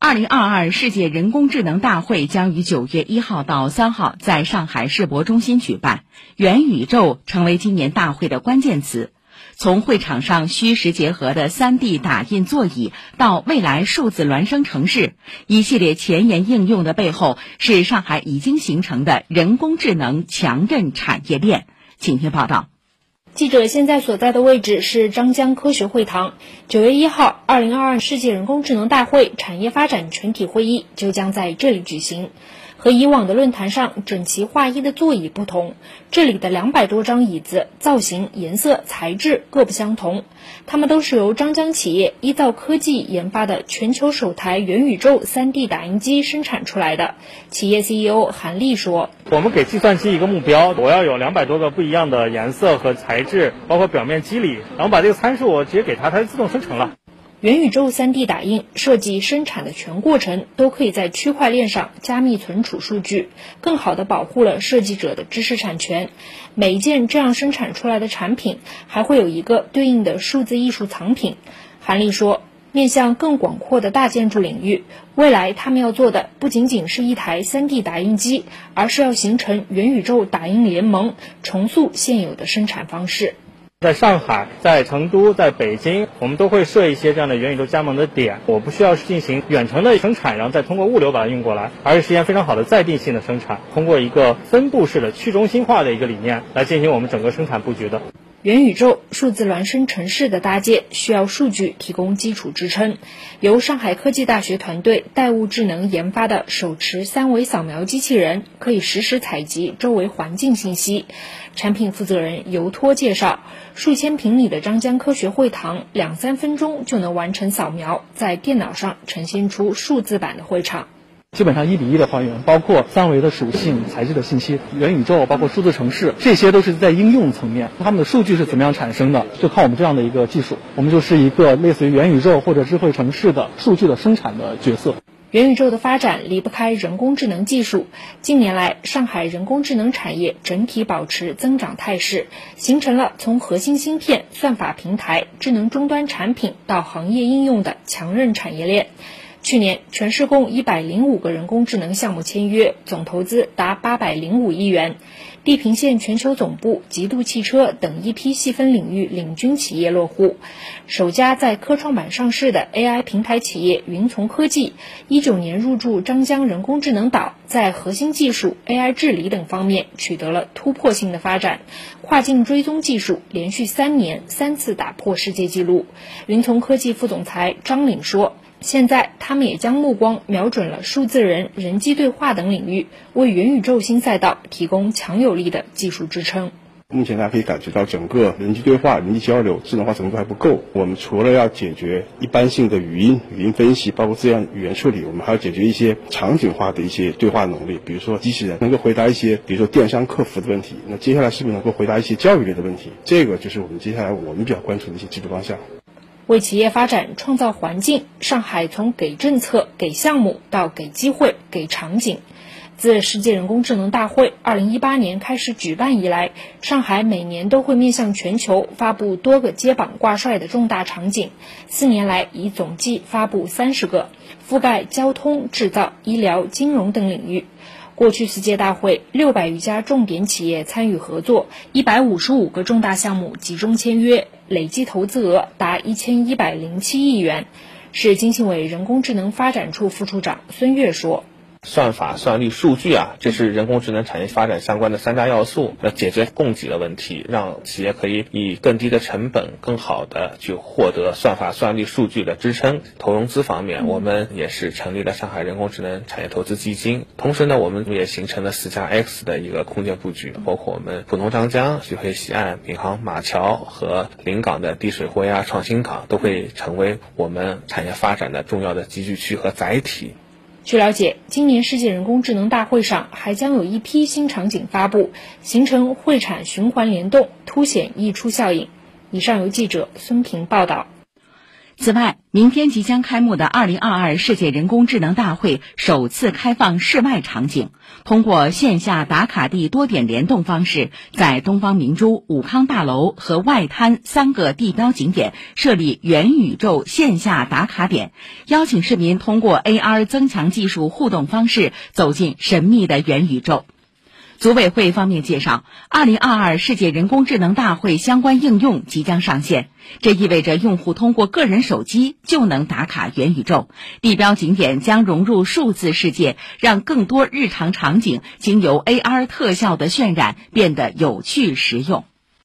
二零二二世界人工智能大会将于九月一号到三号在上海世博中心举办，元宇宙成为今年大会的关键词。从会场上虚实结合的 3D 打印座椅到未来数字孪生城市，一系列前沿应用的背后，是上海已经形成的人工智能强韧产业链。请听报道。记者现在所在的位置是张江科学会堂。九月一号，二零二二世界人工智能大会产业发展全体会议就将在这里举行。和以往的论坛上整齐划一的座椅不同，这里的两百多张椅子造型、颜色、材质各不相同。它们都是由张江企业依造科技研发的全球首台元宇宙 3D 打印机生产出来的。企业 CEO 韩立说：“我们给计算机一个目标，我要有两百多个不一样的颜色和材质，包括表面肌理，然后把这个参数我直接给它，它就自动生成了。”元宇宙 3D 打印设计生产的全过程都可以在区块链上加密存储数据，更好地保护了设计者的知识产权。每一件这样生产出来的产品还会有一个对应的数字艺术藏品。韩立说，面向更广阔的大建筑领域，未来他们要做的不仅仅是一台 3D 打印机，而是要形成元宇宙打印联盟，重塑现有的生产方式。在上海、在成都、在北京，我们都会设一些这样的元宇宙加盟的点。我不需要进行远程的生产，然后再通过物流把它运过来，而是实现非常好的在地性的生产，通过一个分布式的去中心化的一个理念来进行我们整个生产布局的。元宇宙数字孪生城市的搭建需要数据提供基础支撑。由上海科技大学团队代物智能研发的手持三维扫描机器人，可以实时采集周围环境信息。产品负责人尤托介绍，数千平米的张江科学会堂，两三分钟就能完成扫描，在电脑上呈现出数字版的会场。基本上一比一的还原，包括三维的属性、材质的信息、元宇宙，包括数字城市，这些都是在应用层面。他们的数据是怎么样产生的？就靠我们这样的一个技术，我们就是一个类似于元宇宙或者智慧城市的数据的生产的角色。元宇宙的发展离不开人工智能技术。近年来，上海人工智能产业整体保持增长态势，形成了从核心芯片、算法平台、智能终端产品到行业应用的强韧产业链。去年，全市共一百零五个人工智能项目签约，总投资达八百零五亿元。地平线全球总部、极度汽车等一批细分领域领军企业落户。首家在科创板上市的 AI 平台企业云从科技，一九年入驻张江人工智能岛，在核心技术、AI 治理等方面取得了突破性的发展。跨境追踪技术连续三年三次打破世界纪录。云从科技副总裁张岭说。现在，他们也将目光瞄准了数字人、人机对话等领域，为元宇宙新赛道提供强有力的技术支撑。目前大家可以感觉到，整个人机对话、人机交流智能化程度还不够。我们除了要解决一般性的语音、语音分析，包括自然语言处理，我们还要解决一些场景化的一些对话能力。比如说，机器人能够回答一些，比如说电商客服的问题。那接下来是不是能够回答一些教育类的问题？这个就是我们接下来我们比较关注的一些技术方向。为企业发展创造环境，上海从给政策、给项目到给机会、给场景。自世界人工智能大会二零一八年开始举办以来，上海每年都会面向全球发布多个接榜挂帅的重大场景。四年来，已总计发布三十个，覆盖交通、制造、医疗、金融等领域。过去四届大会，六百余家重点企业参与合作，一百五十五个重大项目集中签约，累计投资额达一千一百零七亿元。市经信委人工智能发展处副处长孙悦说。算法、算力、数据啊，这是人工智能产业发展相关的三大要素。要解决供给的问题，让企业可以以更低的成本、更好的去获得算法、算力、数据的支撑。投融资方面，我们也是成立了上海人工智能产业投资基金。同时呢，我们也形成了四加 X 的一个空间布局，包括我们浦东张江、徐汇西岸、闵行马桥和临港的滴水活压创新港，都会成为我们产业发展的重要的集聚区和载体。据了解，今年世界人工智能大会上还将有一批新场景发布，形成会产循环联动，凸显溢出效应。以上由记者孙平报道。此外，明天即将开幕的2022世界人工智能大会首次开放室外场景，通过线下打卡地多点联动方式，在东方明珠、武康大楼和外滩三个地标景点设立元宇宙线下打卡点，邀请市民通过 AR 增强技术互动方式走进神秘的元宇宙。组委会方面介绍，二零二二世界人工智能大会相关应用即将上线，这意味着用户通过个人手机就能打卡元宇宙，地标景点将融入数字世界，让更多日常场景经由 AR 特效的渲染变得有趣实用。